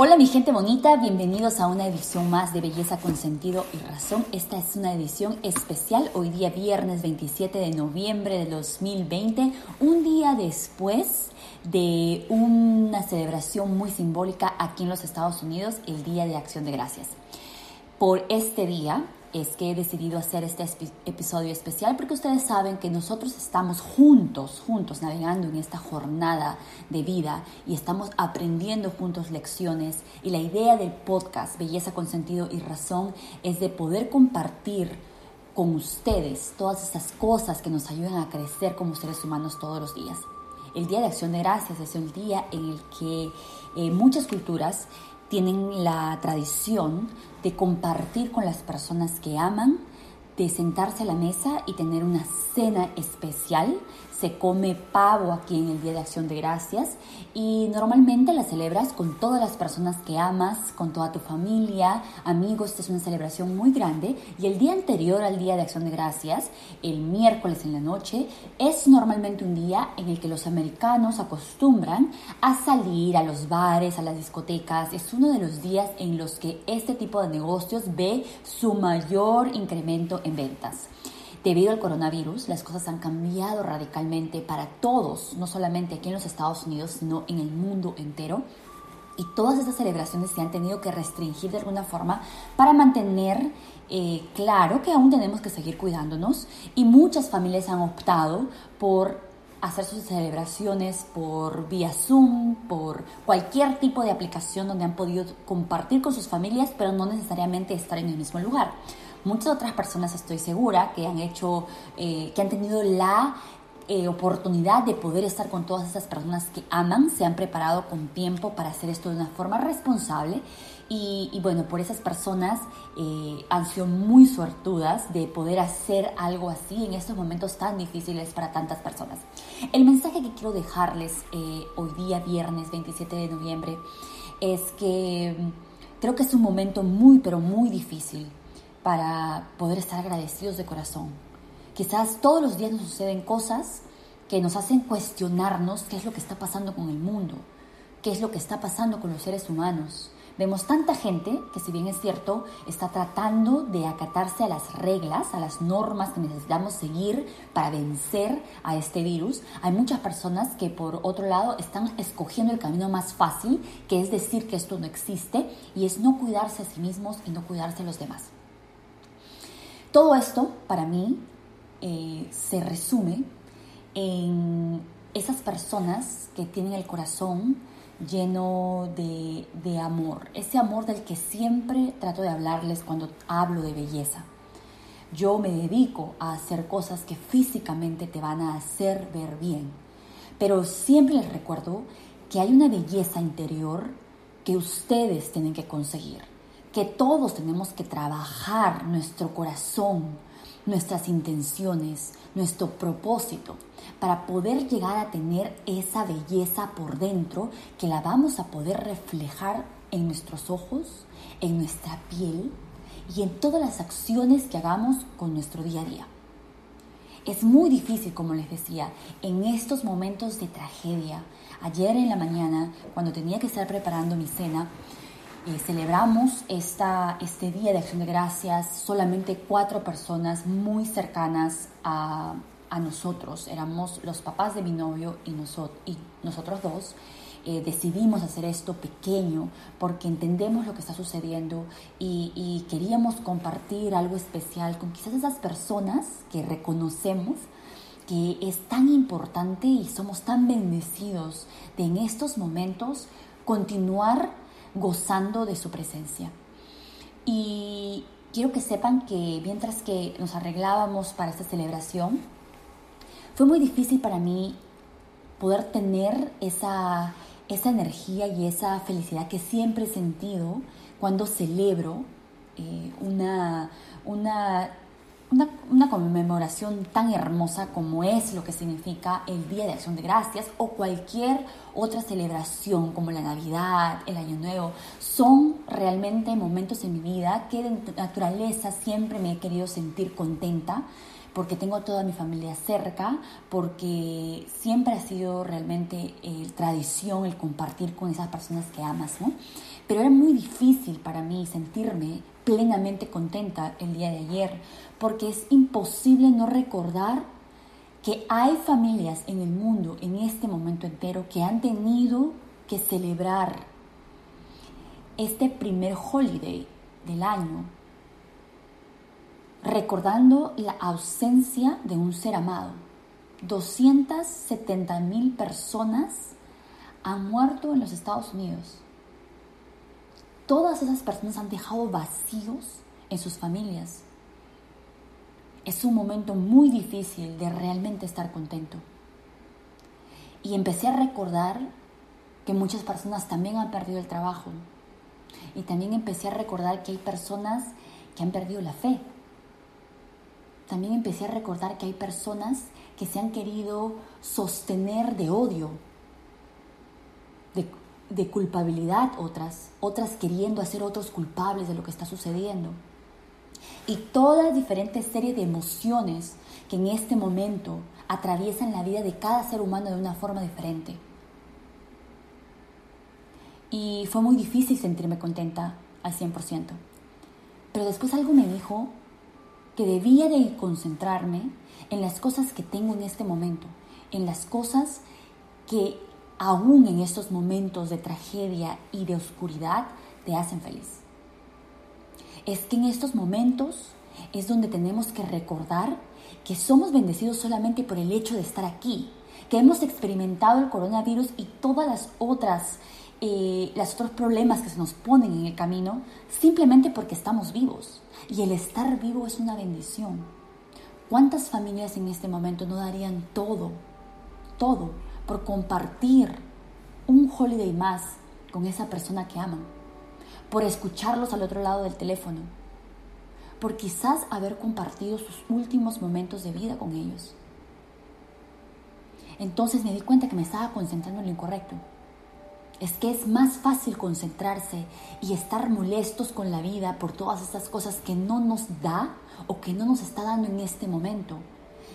Hola mi gente bonita, bienvenidos a una edición más de Belleza con Sentido y Razón. Esta es una edición especial, hoy día viernes 27 de noviembre de 2020, un día después de una celebración muy simbólica aquí en los Estados Unidos, el Día de Acción de Gracias. Por este día, es que he decidido hacer este episodio especial porque ustedes saben que nosotros estamos juntos, juntos navegando en esta jornada de vida y estamos aprendiendo juntos lecciones y la idea del podcast Belleza con sentido y razón es de poder compartir con ustedes todas esas cosas que nos ayudan a crecer como seres humanos todos los días. El Día de Acción de Gracias es el día en el que eh, muchas culturas tienen la tradición de compartir con las personas que aman, de sentarse a la mesa y tener una cena especial se come pavo aquí en el Día de Acción de Gracias y normalmente la celebras con todas las personas que amas, con toda tu familia, amigos, es una celebración muy grande y el día anterior al Día de Acción de Gracias, el miércoles en la noche, es normalmente un día en el que los americanos acostumbran a salir a los bares, a las discotecas, es uno de los días en los que este tipo de negocios ve su mayor incremento en ventas. Debido al coronavirus, las cosas han cambiado radicalmente para todos, no solamente aquí en los Estados Unidos, sino en el mundo entero. Y todas estas celebraciones se han tenido que restringir de alguna forma para mantener eh, claro que aún tenemos que seguir cuidándonos y muchas familias han optado por hacer sus celebraciones por vía Zoom, por cualquier tipo de aplicación donde han podido compartir con sus familias, pero no necesariamente estar en el mismo lugar. Muchas otras personas estoy segura que han hecho, eh, que han tenido la eh, oportunidad de poder estar con todas esas personas que aman, se han preparado con tiempo para hacer esto de una forma responsable y, bueno, por esas personas eh, han sido muy suertudas de poder hacer algo así en estos momentos tan difíciles para tantas personas. El mensaje que quiero dejarles hoy día, viernes 27 de noviembre, es que mm, creo que es un momento muy, pero muy difícil para poder estar agradecidos de corazón. Quizás todos los días nos suceden cosas que nos hacen cuestionarnos qué es lo que está pasando con el mundo, qué es lo que está pasando con los seres humanos. Vemos tanta gente que si bien es cierto, está tratando de acatarse a las reglas, a las normas que necesitamos seguir para vencer a este virus, hay muchas personas que por otro lado están escogiendo el camino más fácil, que es decir que esto no existe, y es no cuidarse a sí mismos y no cuidarse a los demás. Todo esto, para mí, eh, se resume en esas personas que tienen el corazón lleno de, de, amor, ese amor del que siempre trato de hablarles cuando hablo de belleza. Yo me dedico a hacer cosas que físicamente te van a hacer ver bien, pero siempre les recuerdo que hay una belleza interior que ustedes tienen que conseguir que todos tenemos que trabajar nuestro corazón, nuestras intenciones, nuestro propósito, para poder llegar a tener esa belleza por dentro que la vamos a poder reflejar en nuestros ojos, en nuestra piel y en todas las acciones que hagamos con nuestro día a día. Es muy difícil, como les decía, en estos momentos de tragedia. Ayer en la mañana, cuando tenía que estar preparando mi cena, eh, celebramos esta, este Día de Acción de Gracias solamente cuatro personas muy cercanas a, a nosotros. Éramos los papás de mi novio y, nosotros y nosotros dos. Eh, decidimos hacer esto pequeño porque entendemos lo que está sucediendo y, y, queríamos compartir algo especial con quizás esas personas que reconocemos que es tan importante y somos tan bendecidos de en estos momentos continuar gozando de su presencia. Y quiero que sepan que mientras que nos arreglábamos para esta celebración, fue muy difícil para mí poder tener esa, esa energía y esa felicidad que siempre he sentido cuando celebro eh, una, una una, conmemoración tan hermosa como es lo que significa el Día de Acción de Gracias o cualquier otra celebración como la Navidad, el Año Nuevo, son realmente momentos en mi vida que de naturaleza siempre me he querido sentir contenta porque tengo toda mi familia cerca, porque siempre ha sido realmente eh, tradición el compartir con esas personas que amas, ¿no? Pero era muy difícil para mí sentirme plenamente contenta el día de ayer, porque es imposible no recordar que hay familias en el mundo en este momento entero que han tenido que celebrar este primer holiday del año, recordando la ausencia de un ser amado. 270 mil personas han muerto en los Estados Unidos. Todas esas personas han dejado vacíos en sus familias. Es un momento muy difícil de realmente estar contento. Y empecé a recordar que muchas personas también han perdido el trabajo. Y también empecé a recordar que hay personas que han perdido la fe. También empecé a recordar que hay personas que se han querido sostener de odio, de, de culpabilidad otras, otras queriendo hacer otros culpables de lo que está sucediendo. Y toda diferente serie de emociones que en este momento atraviesan la vida de cada ser humano de una forma diferente. Y fue muy difícil sentirme contenta al 100%. Pero después algo me dijo que debía de concentrarme en las cosas que tengo en este momento, en las cosas que aún en estos momentos de tragedia y de oscuridad te hacen feliz. Es que en estos momentos es donde tenemos que recordar que somos bendecidos solamente por el hecho de estar aquí, que hemos experimentado el coronavirus y todas las otras eh, los otros problemas que se nos ponen en el camino simplemente porque estamos vivos. Y el estar vivo es una bendición. ¿Cuántas familias en este momento no darían todo, todo, por compartir un holiday más con esa persona que aman? Por escucharlos al otro lado del teléfono. Por quizás haber compartido sus últimos momentos de vida con ellos. Entonces me di cuenta que me estaba concentrando en lo incorrecto es que es más fácil concentrarse y estar molestos con la vida por todas estas cosas que no nos da o que no nos está dando en este momento,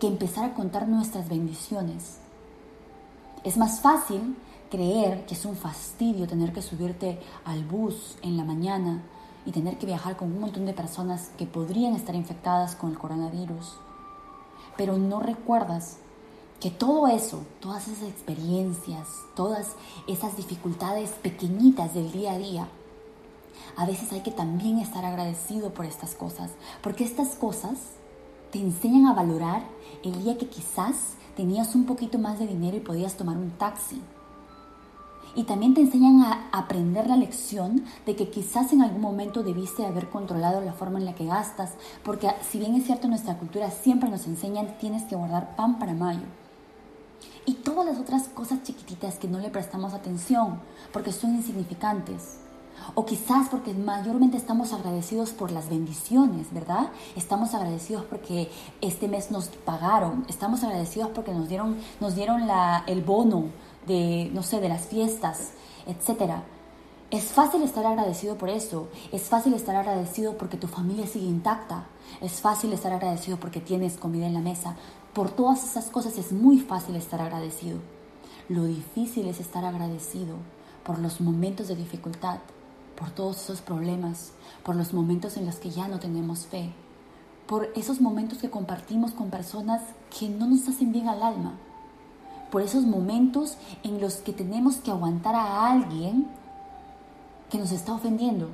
que empezar a contar nuestras bendiciones. Es más fácil creer que es un fastidio tener que subirte al bus en la mañana y tener que viajar con un montón de personas que podrían estar infectadas con el coronavirus. Pero no recuerdas que todo eso, todas esas experiencias, todas esas dificultades pequeñitas del día a día, a veces hay que también estar agradecido por estas cosas, porque estas cosas te enseñan a valorar el día que quizás tenías un poquito más de dinero y podías tomar un taxi. Y también te enseñan a aprender la lección de que quizás en algún momento debiste haber controlado la forma en la que gastas, porque si bien es cierto nuestra cultura siempre nos enseñan tienes que guardar pan para mayo y todas las otras cosas chiquititas que no le prestamos atención porque son insignificantes. O quizás porque mayormente estamos agradecidos por las bendiciones, ¿verdad? Estamos agradecidos porque este mes nos pagaron, estamos agradecidos porque nos dieron, nos dieron el bono de, no sé, de las fiestas, etc. Es fácil estar agradecido por eso, es fácil estar agradecido porque tu familia sigue intacta, es fácil estar agradecido porque tienes comida en la mesa, por todas esas cosas es muy fácil estar agradecido. Lo difícil es estar agradecido por los momentos de dificultad, por todos esos problemas, por los momentos en los que ya no tenemos fe, por esos momentos que compartimos con personas que no nos hacen bien al alma, por esos momentos en los que tenemos que aguantar a alguien que nos está ofendiendo.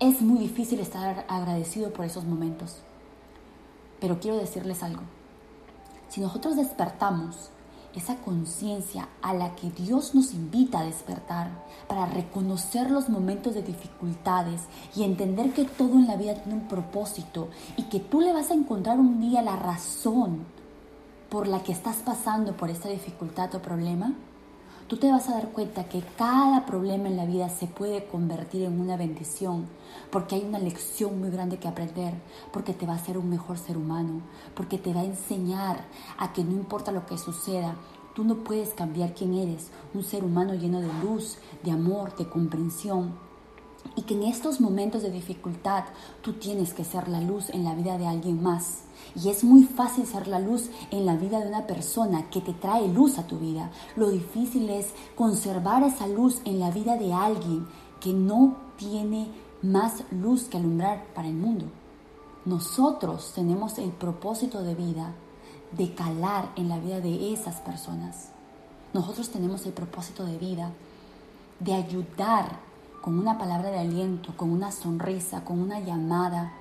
Es muy difícil estar agradecido por esos momentos. Pero quiero decirles algo. Si nosotros despertamos esa conciencia a la que Dios nos invita a despertar para reconocer los momentos de dificultades y entender que todo en la vida tiene un propósito y que tú le vas a encontrar un día la razón por la que estás pasando por esta dificultad o problema, tú te vas a dar cuenta que cada problema en la vida se puede convertir en una bendición, porque hay una lección muy grande que aprender, porque te va a hacer un mejor ser humano, porque te va a enseñar a que no importa lo que suceda, tú no puedes cambiar quién eres, un ser humano lleno de luz, de amor, de comprensión. Y que en estos momentos de dificultad tú tienes que ser la luz en la vida de alguien más Y es muy fácil ser la luz en la vida de una persona que te trae luz a tu vida. Lo difícil es conservar esa luz en la vida de alguien que no tiene más luz que alumbrar para el mundo. Nosotros tenemos el propósito de vida de calar en la vida de esas personas. Nosotros tenemos el propósito de vida de ayudar con una palabra de aliento, con una sonrisa, con una llamada,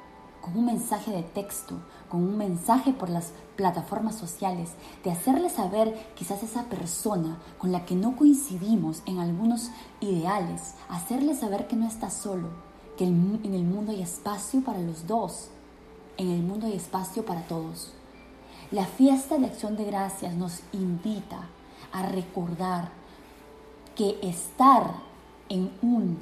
con un mensaje de texto, con un mensaje por las plataformas sociales, de hacerle saber quizás esa persona con la que no coincidimos en algunos ideales, hacerle saber que no está solo, que en el mundo hay espacio para los dos, en el mundo hay espacio para todos. La fiesta de acción de gracias nos invita a recordar que estar en un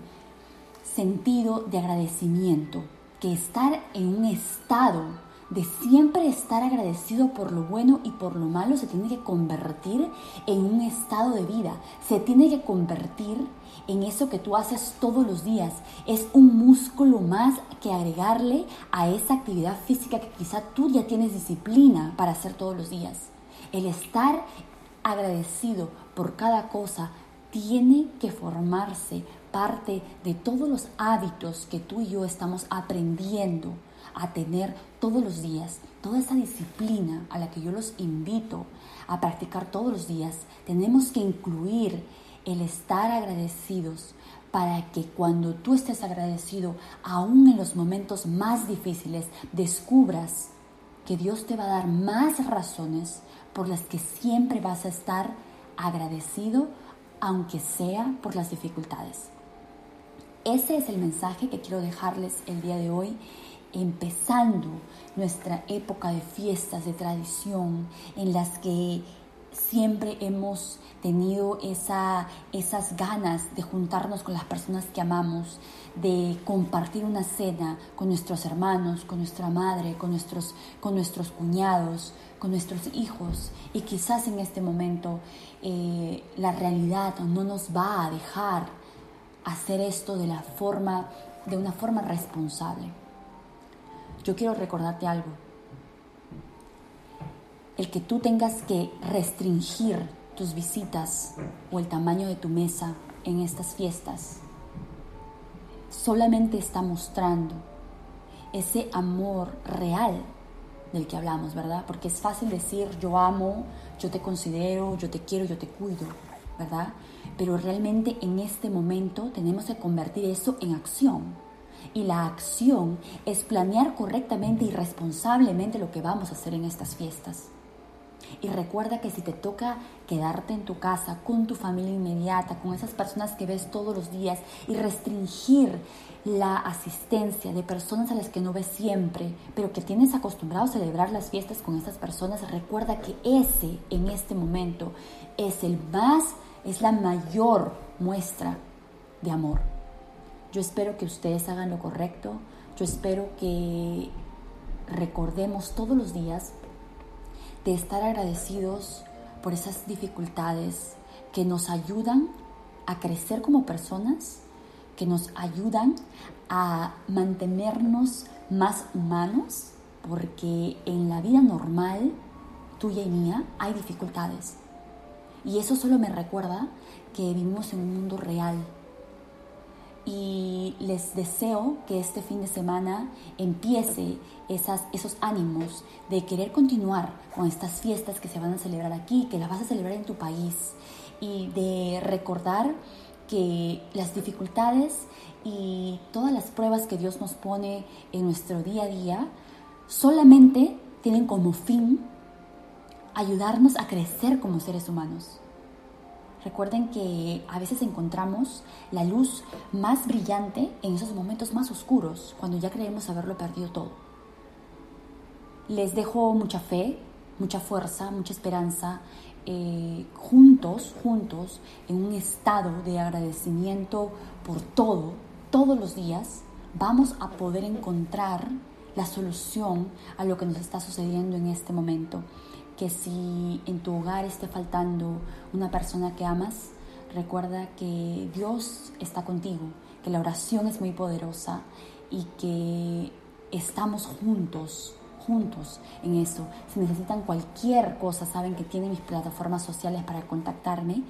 sentido de agradecimiento, que estar en un estado de siempre estar agradecido por lo bueno y por lo malo se tiene que convertir en un estado de vida, se tiene que convertir en eso que tú haces todos los días. Es un músculo más que agregarle a esa actividad física que quizá tú ya tienes disciplina para hacer todos los días. El estar agradecido por cada cosa tiene que formarse parte de todos los hábitos que tú y yo estamos aprendiendo a tener todos los días, toda esa disciplina a la que yo los invito a practicar todos los días, tenemos que incluir el estar agradecidos para que cuando tú estés agradecido, aún en los momentos más difíciles, descubras que Dios te va a dar más razones por las que siempre vas a estar agradecido, aunque sea por las dificultades. Ese es el mensaje que quiero dejarles el día de hoy, empezando nuestra época de fiestas, de tradición, en las que siempre hemos tenido esa, esas ganas de juntarnos con las personas que amamos, de compartir una cena con nuestros hermanos, con nuestra madre, con nuestros, con nuestros cuñados, con nuestros hijos. Y quizás en este momento eh, la realidad no nos va a dejar hacer esto de la forma de una forma responsable. Yo quiero recordarte algo. El que tú tengas que restringir tus visitas o el tamaño de tu mesa en estas fiestas solamente está mostrando ese amor real del que hablamos, ¿verdad? Porque es fácil decir yo amo, yo te considero, yo te quiero, yo te cuido, Pero realmente en este momento tenemos que convertir eso en acción. Y la acción es planear correctamente y responsablemente lo que vamos a hacer en estas fiestas. Y recuerda que si te toca quedarte en tu casa con tu familia inmediata, con esas personas que ves todos los días y restringir la asistencia de personas a las que no ves siempre, pero que tienes acostumbrado a celebrar las fiestas con esas personas, recuerda que ese en este momento es el más es la mayor muestra de amor. Yo espero que ustedes hagan lo correcto, yo espero que recordemos todos los días de estar agradecidos por esas dificultades que nos ayudan a crecer como personas, que nos ayudan a mantenernos más humanos, porque en la vida normal, tuya y mía, hay dificultades. Y eso solo me recuerda que vivimos en un mundo real. Y les deseo que este fin de semana empiece esos ánimos de querer continuar con estas fiestas que se van a celebrar aquí, que las vas a celebrar en tu país. Y de recordar que las dificultades y todas las pruebas que Dios nos pone en nuestro día a día solamente tienen como fin ayudarnos a crecer como seres humanos. Recuerden que a veces encontramos la luz más brillante en esos momentos más oscuros, cuando ya creemos haberlo perdido todo. Les dejo mucha fe, mucha fuerza, mucha esperanza, eh, juntos, juntos, en un estado de agradecimiento por todo, todos los días, vamos a poder encontrar la solución a lo que nos está sucediendo en este momento que si en tu hogar esté faltando una persona que amas, recuerda que Dios está contigo, que la oración es muy poderosa y que estamos juntos, juntos en eso. Si necesitan cualquier cosa, saben que tienen mis plataformas sociales para contactarme.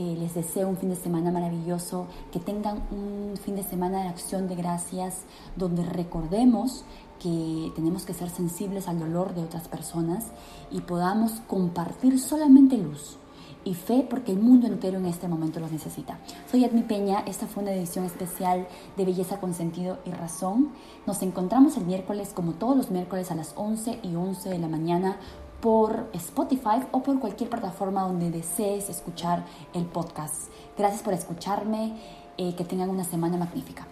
Eh, les deseo un fin de semana maravilloso, que tengan un fin de semana de acción de gracias, donde recordemos que tenemos que ser sensibles al dolor de otras personas y podamos compartir solamente luz y fe porque el mundo entero en este momento los necesita. Soy Edmi Peña, esta fue una edición especial de Belleza con Sentido y Razón. Nos encontramos el miércoles como todos los miércoles a las 11 y 11 de la mañana por Spotify o por cualquier plataforma donde desees escuchar el podcast. Gracias por escucharme, eh, que tengan una semana magnífica.